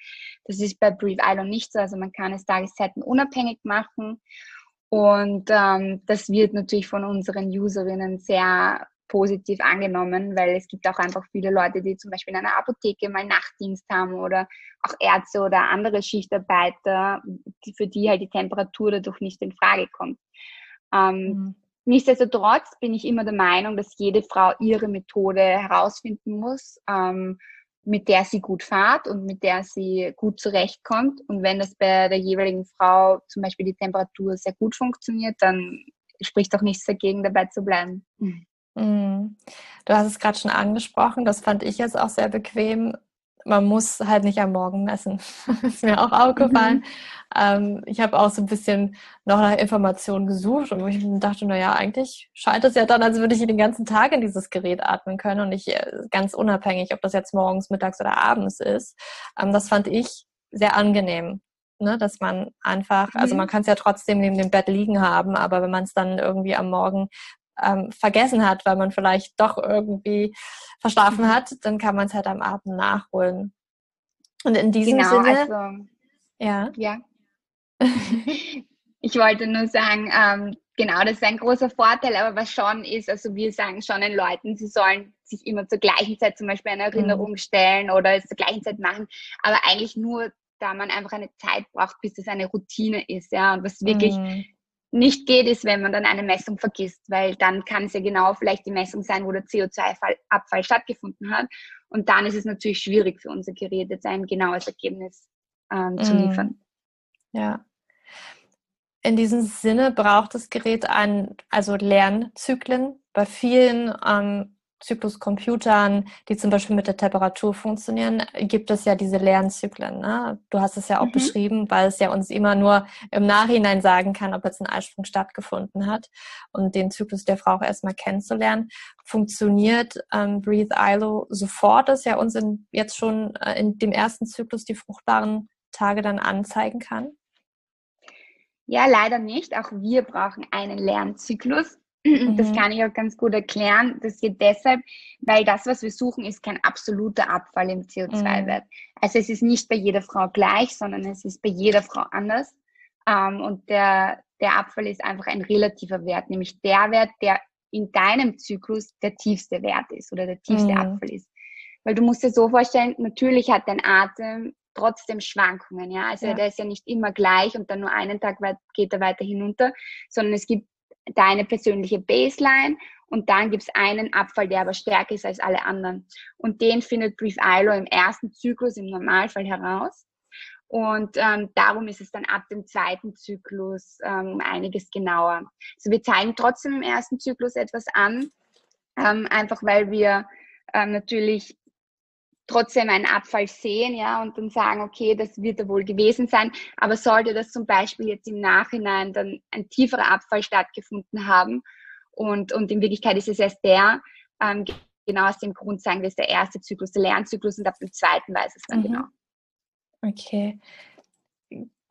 Das ist bei Brief Island nicht so, also man kann es Tageszeiten unabhängig machen und ähm, das wird natürlich von unseren Userinnen sehr positiv angenommen, weil es gibt auch einfach viele Leute, die zum Beispiel in einer Apotheke mal Nachtdienst haben oder auch Ärzte oder andere Schichtarbeiter, für die halt die Temperatur dadurch nicht in Frage kommt. Ähm, mhm. Nichtsdestotrotz bin ich immer der Meinung, dass jede Frau ihre Methode herausfinden muss, ähm, mit der sie gut fahrt und mit der sie gut zurechtkommt. Und wenn das bei der jeweiligen Frau zum Beispiel die Temperatur sehr gut funktioniert, dann spricht auch nichts dagegen, dabei zu bleiben. Mhm. Du hast es gerade schon angesprochen, das fand ich jetzt auch sehr bequem man muss halt nicht am Morgen messen. ist mir auch aufgefallen. Mhm. Ähm, ich habe auch so ein bisschen noch nach Informationen gesucht und ich dachte, naja, eigentlich scheint es ja dann, als würde ich den ganzen Tag in dieses Gerät atmen können und nicht äh, ganz unabhängig, ob das jetzt morgens, mittags oder abends ist. Ähm, das fand ich sehr angenehm. Ne, dass man einfach, also mhm. man kann es ja trotzdem neben dem Bett liegen haben, aber wenn man es dann irgendwie am Morgen ähm, vergessen hat, weil man vielleicht doch irgendwie verschlafen hat, dann kann man es halt am Abend nachholen. Und in diesem genau, Sinne. Also, ja. Ja. ich wollte nur sagen, ähm, genau, das ist ein großer Vorteil, aber was schon ist, also wir sagen schon den Leuten, sie sollen sich immer zur gleichen Zeit zum Beispiel eine Erinnerung mhm. stellen oder es zur gleichen Zeit machen, aber eigentlich nur, da man einfach eine Zeit braucht, bis das eine Routine ist, ja, und was wirklich mhm nicht geht, ist, wenn man dann eine Messung vergisst, weil dann kann es ja genau vielleicht die Messung sein, wo der CO2-Abfall stattgefunden hat. Und dann ist es natürlich schwierig für unser Gerät, jetzt ein genaues Ergebnis ähm, zu mm. liefern. Ja. In diesem Sinne braucht das Gerät ein, also Lernzyklen. Bei vielen ähm, Zykluscomputern, die zum Beispiel mit der Temperatur funktionieren, gibt es ja diese Lernzyklen. Ne? Du hast es ja auch mhm. beschrieben, weil es ja uns immer nur im Nachhinein sagen kann, ob jetzt ein Eisprung stattgefunden hat und den Zyklus der Frau auch erstmal kennenzulernen. Funktioniert ähm, Breathe ILO sofort, dass er uns in, jetzt schon äh, in dem ersten Zyklus die fruchtbaren Tage dann anzeigen kann? Ja, leider nicht. Auch wir brauchen einen Lernzyklus. Das mhm. kann ich auch ganz gut erklären. Das geht deshalb, weil das, was wir suchen, ist kein absoluter Abfall im CO2-Wert. Mhm. Also es ist nicht bei jeder Frau gleich, sondern es ist bei jeder Frau anders. Ähm, und der, der Abfall ist einfach ein relativer Wert, nämlich der Wert, der in deinem Zyklus der tiefste Wert ist oder der tiefste mhm. Abfall ist. Weil du musst dir so vorstellen, natürlich hat dein Atem trotzdem Schwankungen, ja. Also ja. der ist ja nicht immer gleich und dann nur einen Tag weit, geht er weiter hinunter, sondern es gibt deine persönliche Baseline und dann gibt es einen Abfall, der aber stärker ist als alle anderen. Und den findet Brief ILO im ersten Zyklus im Normalfall heraus. Und ähm, darum ist es dann ab dem zweiten Zyklus ähm, einiges genauer. Also wir zeigen trotzdem im ersten Zyklus etwas an, ähm, einfach weil wir ähm, natürlich trotzdem einen Abfall sehen, ja, und dann sagen, okay, das wird er wohl gewesen sein. Aber sollte das zum Beispiel jetzt im Nachhinein dann ein tieferer Abfall stattgefunden haben und, und in Wirklichkeit ist es erst der, ähm, genau aus dem Grund sagen wir, ist der erste Zyklus, der Lernzyklus und ab dem zweiten weiß es dann mhm. genau. Okay.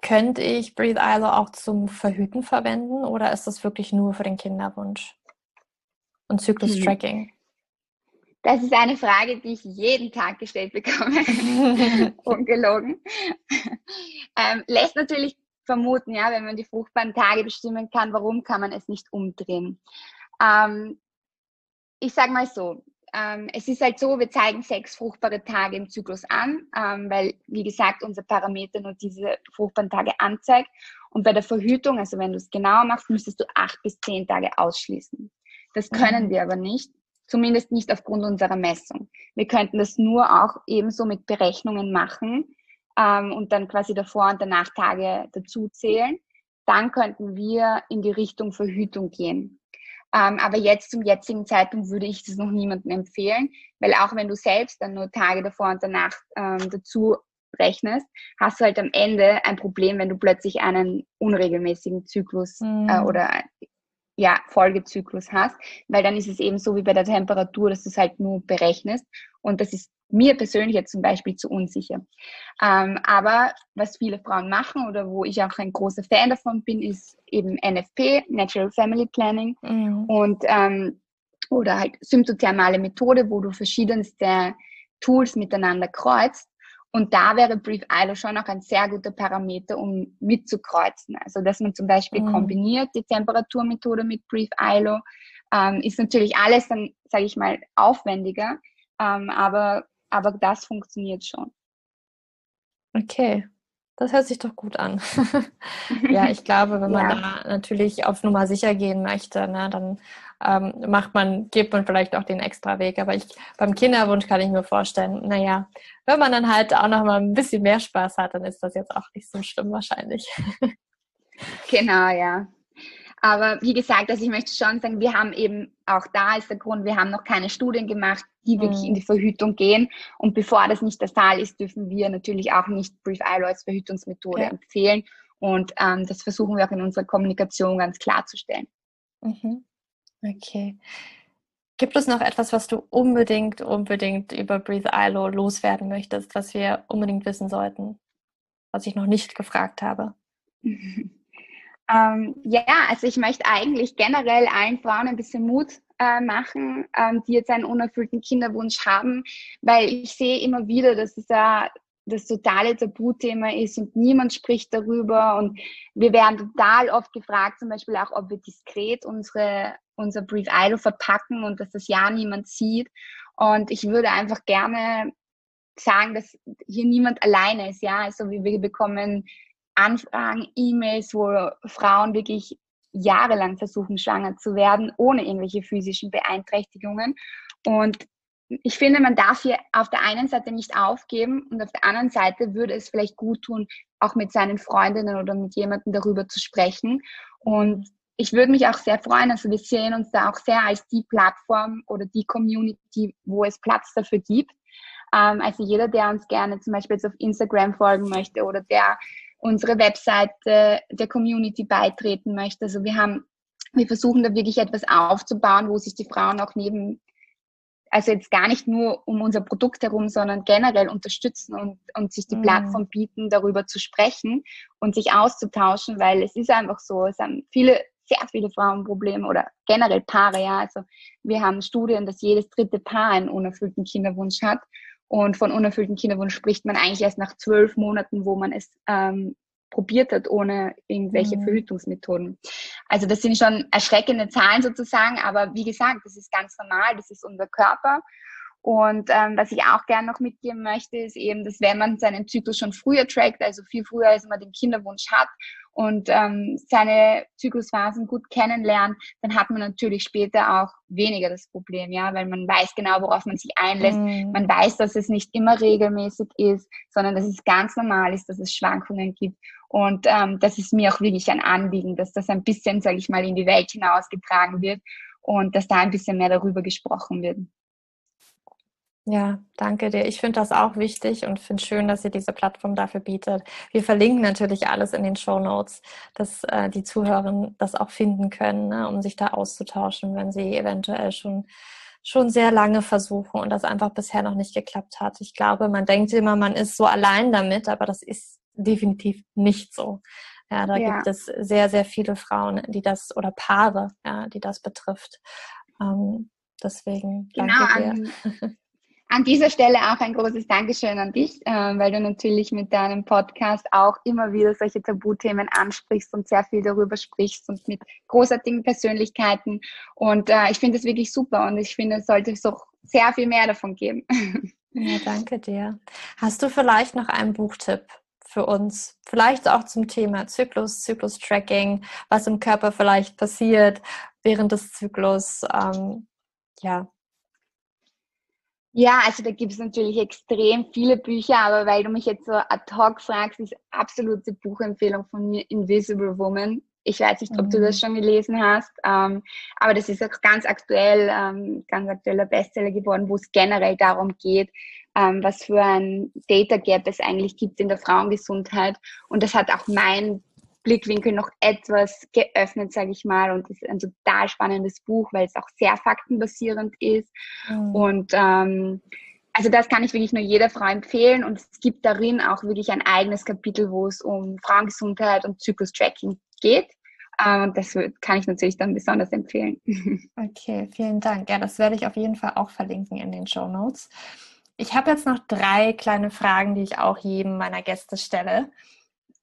Könnte ich Breathe ILO auch zum Verhüten verwenden oder ist das wirklich nur für den Kinderwunsch? Und Zyklus-Tracking? Hm. Das ist eine Frage, die ich jeden Tag gestellt bekomme. Ungelogen. Ähm, lässt natürlich vermuten, ja, wenn man die fruchtbaren Tage bestimmen kann, warum kann man es nicht umdrehen? Ähm, ich sage mal so, ähm, es ist halt so, wir zeigen sechs fruchtbare Tage im Zyklus an, ähm, weil, wie gesagt, unser Parameter nur diese fruchtbaren Tage anzeigt. Und bei der Verhütung, also wenn du es genauer machst, müsstest du acht bis zehn Tage ausschließen. Das können mhm. wir aber nicht, zumindest nicht aufgrund unserer Messung. Wir könnten das nur auch ebenso mit Berechnungen machen ähm, und dann quasi davor und danach Tage dazu zählen. Dann könnten wir in die Richtung Verhütung gehen. Ähm, aber jetzt zum jetzigen Zeitpunkt würde ich das noch niemandem empfehlen, weil auch wenn du selbst dann nur Tage davor und danach ähm, dazu rechnest, hast du halt am Ende ein Problem, wenn du plötzlich einen unregelmäßigen Zyklus mhm. äh, oder ja, Folgezyklus hast, weil dann ist es eben so wie bei der Temperatur, dass du es halt nur berechnest und das ist mir persönlich jetzt zum Beispiel zu unsicher. Ähm, aber was viele Frauen machen oder wo ich auch ein großer Fan davon bin, ist eben NFP, Natural Family Planning mhm. und ähm, oder halt symptothermale Methode, wo du verschiedenste Tools miteinander kreuzt. Und da wäre Brief ILO schon auch ein sehr guter Parameter, um mitzukreuzen. Also, dass man zum Beispiel mhm. kombiniert die Temperaturmethode mit Brief ILO, ähm, ist natürlich alles dann, sage ich mal, aufwendiger, ähm, aber aber das funktioniert schon. Okay, das hört sich doch gut an. ja, ich glaube, wenn man ja. da natürlich auf Nummer sicher gehen möchte, ne, dann ähm, macht man, geht man vielleicht auch den extra Weg. Aber ich, beim Kinderwunsch kann ich mir vorstellen, naja, wenn man dann halt auch noch mal ein bisschen mehr Spaß hat, dann ist das jetzt auch nicht so schlimm wahrscheinlich. genau, ja. Aber wie gesagt, also ich möchte schon sagen, wir haben eben, auch da ist der Grund, wir haben noch keine Studien gemacht, die wirklich mhm. in die Verhütung gehen. Und bevor das nicht der Fall ist, dürfen wir natürlich auch nicht Brief ILO als Verhütungsmethode ja. empfehlen. Und ähm, das versuchen wir auch in unserer Kommunikation ganz klarzustellen. Mhm. Okay. Gibt es noch etwas, was du unbedingt, unbedingt über Breathe ILO loswerden möchtest, was wir unbedingt wissen sollten, was ich noch nicht gefragt habe? Ähm, ja, also ich möchte eigentlich generell allen Frauen ein bisschen Mut äh, machen, ähm, die jetzt einen unerfüllten Kinderwunsch haben, weil ich sehe immer wieder, dass es ja das totale Tabuthema ist und niemand spricht darüber und wir werden total oft gefragt, zum Beispiel auch, ob wir diskret unsere, unser Brief Idol verpacken und dass das ja niemand sieht. Und ich würde einfach gerne sagen, dass hier niemand alleine ist, ja. Also wir bekommen Anfragen, E-Mails, wo Frauen wirklich jahrelang versuchen, schwanger zu werden, ohne irgendwelche physischen Beeinträchtigungen. Und ich finde, man darf hier auf der einen Seite nicht aufgeben und auf der anderen Seite würde es vielleicht gut tun, auch mit seinen Freundinnen oder mit jemandem darüber zu sprechen. Und ich würde mich auch sehr freuen, also wir sehen uns da auch sehr als die Plattform oder die Community, wo es Platz dafür gibt. Ähm, also jeder, der uns gerne zum Beispiel jetzt auf Instagram folgen möchte oder der unsere Webseite der Community beitreten möchte. Also wir haben, wir versuchen da wirklich etwas aufzubauen, wo sich die Frauen auch neben, also jetzt gar nicht nur um unser Produkt herum, sondern generell unterstützen und, und sich die mhm. Plattform bieten, darüber zu sprechen und sich auszutauschen, weil es ist einfach so, es haben viele sehr viele Frauen Probleme oder generell Paare, ja. Also wir haben Studien, dass jedes dritte Paar einen unerfüllten Kinderwunsch hat. Und von unerfüllten Kinderwunsch spricht man eigentlich erst nach zwölf Monaten, wo man es ähm, probiert hat, ohne irgendwelche mhm. Verhütungsmethoden. Also das sind schon erschreckende Zahlen sozusagen, aber wie gesagt, das ist ganz normal, das ist unser Körper. Und ähm, was ich auch gerne noch mitgeben möchte, ist eben, dass wenn man seinen Zyklus schon früher trackt, also viel früher, als man den Kinderwunsch hat und ähm, seine Zyklusphasen gut kennenlernt, dann hat man natürlich später auch weniger das Problem, ja, weil man weiß genau, worauf man sich einlässt. Mhm. Man weiß, dass es nicht immer regelmäßig ist, sondern dass es ganz normal ist, dass es Schwankungen gibt. Und ähm, das ist mir auch wirklich ein Anliegen, dass das ein bisschen, sage ich mal, in die Welt hinausgetragen wird und dass da ein bisschen mehr darüber gesprochen wird. Ja, danke dir. Ich finde das auch wichtig und finde schön, dass ihr diese Plattform dafür bietet. Wir verlinken natürlich alles in den Show Notes, dass äh, die Zuhörer das auch finden können, ne, um sich da auszutauschen, wenn sie eventuell schon schon sehr lange versuchen und das einfach bisher noch nicht geklappt hat. Ich glaube, man denkt immer, man ist so allein damit, aber das ist definitiv nicht so. Ja, da ja. gibt es sehr, sehr viele Frauen, die das oder Paare, ja, die das betrifft. Ähm, deswegen danke genau, dir. An dieser Stelle auch ein großes Dankeschön an dich, äh, weil du natürlich mit deinem Podcast auch immer wieder solche Tabuthemen ansprichst und sehr viel darüber sprichst und mit großartigen Persönlichkeiten. Und äh, ich finde es wirklich super und ich finde, es sollte so sehr viel mehr davon geben. Ja, danke dir. Hast du vielleicht noch einen Buchtipp für uns? Vielleicht auch zum Thema Zyklus, Zyklus-Tracking, was im Körper vielleicht passiert während des Zyklus. Ähm, ja, ja, also da gibt es natürlich extrem viele Bücher, aber weil du mich jetzt so ad hoc fragst, ist absolute Buchempfehlung von mir Invisible Woman. Ich weiß nicht, ob du das mhm. schon gelesen hast, ähm, aber das ist auch ganz aktuell, ähm, ganz aktueller Bestseller geworden, wo es generell darum geht, ähm, was für ein Data Gap es eigentlich gibt in der Frauengesundheit. Und das hat auch mein Blickwinkel noch etwas geöffnet, sage ich mal. Und es ist ein total spannendes Buch, weil es auch sehr faktenbasierend ist. Mhm. Und ähm, also das kann ich wirklich nur jeder Frau empfehlen. Und es gibt darin auch wirklich ein eigenes Kapitel, wo es um Frauengesundheit und Zyklus-Tracking geht. Ähm, und das kann ich natürlich dann besonders empfehlen. Okay, vielen Dank. Ja, das werde ich auf jeden Fall auch verlinken in den Show Notes. Ich habe jetzt noch drei kleine Fragen, die ich auch jedem meiner Gäste stelle.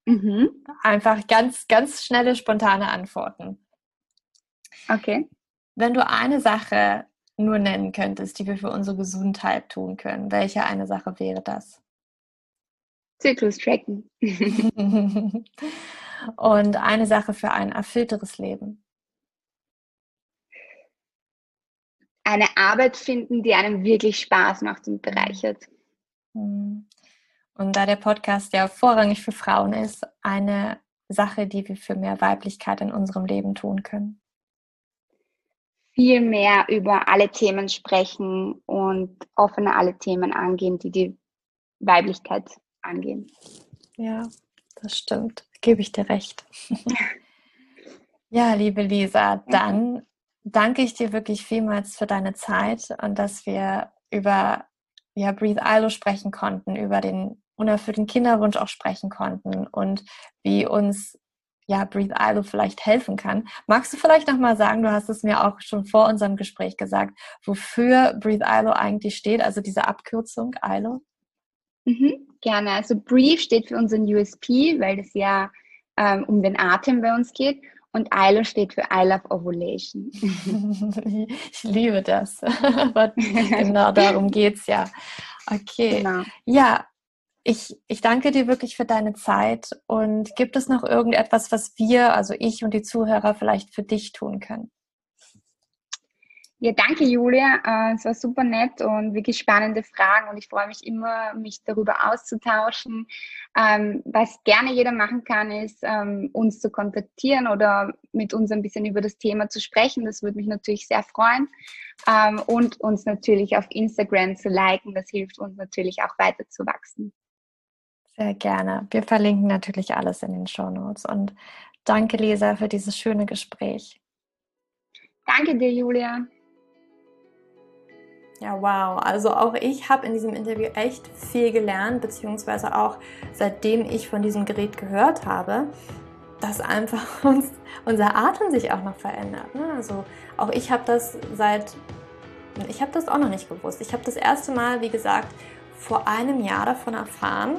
Mhm. Einfach ganz, ganz schnelle, spontane Antworten. Okay. Wenn du eine Sache nur nennen könntest, die wir für unsere Gesundheit tun können, welche eine Sache wäre das? Zyklus tracken. Und eine Sache für ein erfüllteres Leben. Eine Arbeit finden, die einem wirklich Spaß macht und bereichert. Mhm. Und da der Podcast ja vorrangig für Frauen ist, eine Sache, die wir für mehr Weiblichkeit in unserem Leben tun können. Viel mehr über alle Themen sprechen und offener alle Themen angehen, die die Weiblichkeit angehen. Ja, das stimmt. Gebe ich dir recht. ja, liebe Lisa, dann danke ich dir wirklich vielmals für deine Zeit und dass wir über ja, Breathe ILO sprechen konnten, über den unerfüllten Kinderwunsch auch sprechen konnten und wie uns ja, Breathe ILO vielleicht helfen kann. Magst du vielleicht nochmal sagen, du hast es mir auch schon vor unserem Gespräch gesagt, wofür Breathe ILO eigentlich steht, also diese Abkürzung ILO? Mhm, gerne. Also Breathe steht für unseren USP, weil es ja ähm, um den Atem bei uns geht. Und ILO steht für I Love Ovulation. ich liebe das. genau darum geht es ja. Okay. Genau. Ja, ich, ich danke dir wirklich für deine Zeit und gibt es noch irgendetwas, was wir, also ich und die Zuhörer vielleicht für dich tun können? Ja, danke Julia. Äh, es war super nett und wirklich spannende Fragen und ich freue mich immer, mich darüber auszutauschen. Ähm, was gerne jeder machen kann, ist, ähm, uns zu kontaktieren oder mit uns ein bisschen über das Thema zu sprechen. Das würde mich natürlich sehr freuen. Ähm, und uns natürlich auf Instagram zu liken. Das hilft uns natürlich auch weiter zu wachsen. Sehr gerne. Wir verlinken natürlich alles in den Show Notes. Und danke, Lisa, für dieses schöne Gespräch. Danke dir, Julia. Ja, wow. Also auch ich habe in diesem Interview echt viel gelernt, beziehungsweise auch seitdem ich von diesem Gerät gehört habe, dass einfach uns, unser Atem sich auch noch verändert. Ne? Also auch ich habe das seit, ich habe das auch noch nicht gewusst. Ich habe das erste Mal, wie gesagt, vor einem Jahr davon erfahren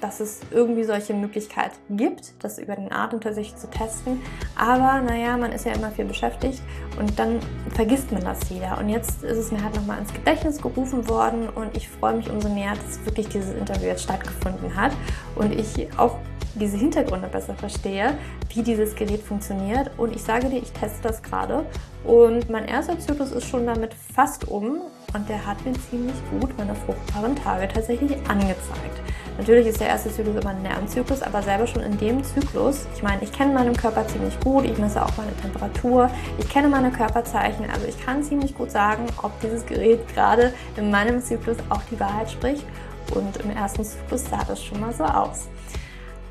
dass es irgendwie solche Möglichkeit gibt, das über den Atem tatsächlich zu testen. Aber naja, man ist ja immer viel beschäftigt und dann vergisst man das wieder. Und jetzt ist es mir halt nochmal ins Gedächtnis gerufen worden und ich freue mich umso mehr, dass wirklich dieses Interview jetzt stattgefunden hat und ich auch diese Hintergründe besser verstehe, wie dieses Gerät funktioniert. Und ich sage dir, ich teste das gerade und mein erster Zyklus ist schon damit fast um und der hat mir ziemlich gut meine fruchtbaren Tage tatsächlich angezeigt. Natürlich ist der erste Zyklus immer ein Lernzyklus, aber selber schon in dem Zyklus, ich meine, ich kenne meinen Körper ziemlich gut, ich messe auch meine Temperatur, ich kenne meine Körperzeichen, also ich kann ziemlich gut sagen, ob dieses Gerät gerade in meinem Zyklus auch die Wahrheit spricht. Und im ersten Zyklus sah das schon mal so aus.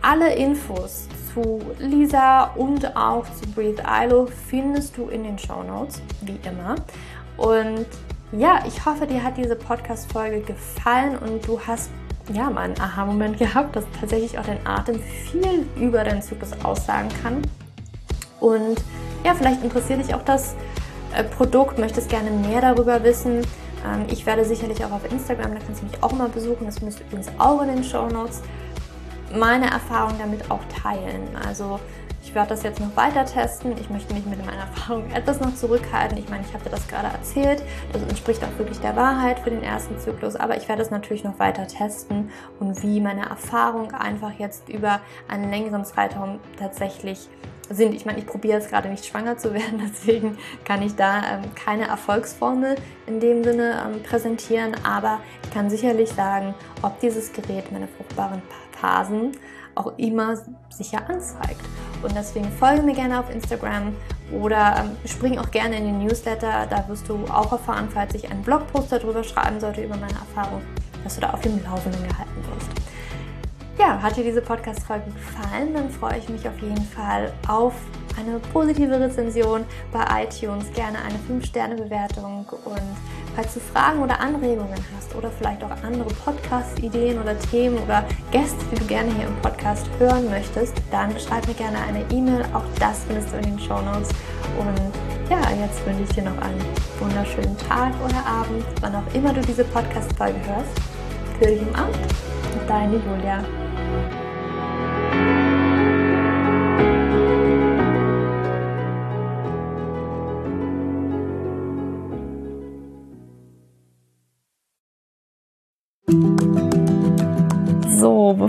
Alle Infos zu Lisa und auch zu Breathe ILO findest du in den Show Notes, wie immer. Und ja, ich hoffe, dir hat diese Podcast-Folge gefallen und du hast ja mal einen Aha-Moment gehabt, dass tatsächlich auch dein Atem viel über deinen Zyklus aussagen kann. Und ja, vielleicht interessiert dich auch das äh, Produkt, möchtest gerne mehr darüber wissen. Ähm, ich werde sicherlich auch auf Instagram, da kannst du mich auch mal besuchen. Das findest du übrigens auch in den Show Notes meine Erfahrung damit auch teilen. Also ich werde das jetzt noch weiter testen. Ich möchte mich mit meiner Erfahrung etwas noch zurückhalten. Ich meine, ich habe dir das gerade erzählt. Das entspricht auch wirklich der Wahrheit für den ersten Zyklus. Aber ich werde es natürlich noch weiter testen und wie meine Erfahrung einfach jetzt über einen längeren Zeitraum tatsächlich sind. Ich meine, ich probiere jetzt gerade nicht schwanger zu werden, deswegen kann ich da ähm, keine Erfolgsformel in dem Sinne ähm, präsentieren, aber ich kann sicherlich sagen, ob dieses Gerät meine fruchtbaren Phasen auch immer sicher anzeigt. Und deswegen folge mir gerne auf Instagram oder ähm, spring auch gerne in den Newsletter. Da wirst du auch erfahren, falls ich einen Blogpost darüber schreiben sollte, über meine Erfahrung, dass du da auf dem Laufenden gehalten wirst. Ja, hat dir diese Podcast-Folge gefallen? Dann freue ich mich auf jeden Fall auf eine positive Rezension bei iTunes, gerne eine 5-Sterne-Bewertung und falls du Fragen oder Anregungen hast oder vielleicht auch andere Podcast-Ideen oder Themen oder Gäste, die du gerne hier im Podcast hören möchtest, dann schreib mir gerne eine E-Mail. Auch das findest du in den Show Notes. Und ja, jetzt wünsche ich dir noch einen wunderschönen Tag oder Abend, wann auch immer du diese Podcast-Folge hörst. Für dich im Abend. Deine Julia.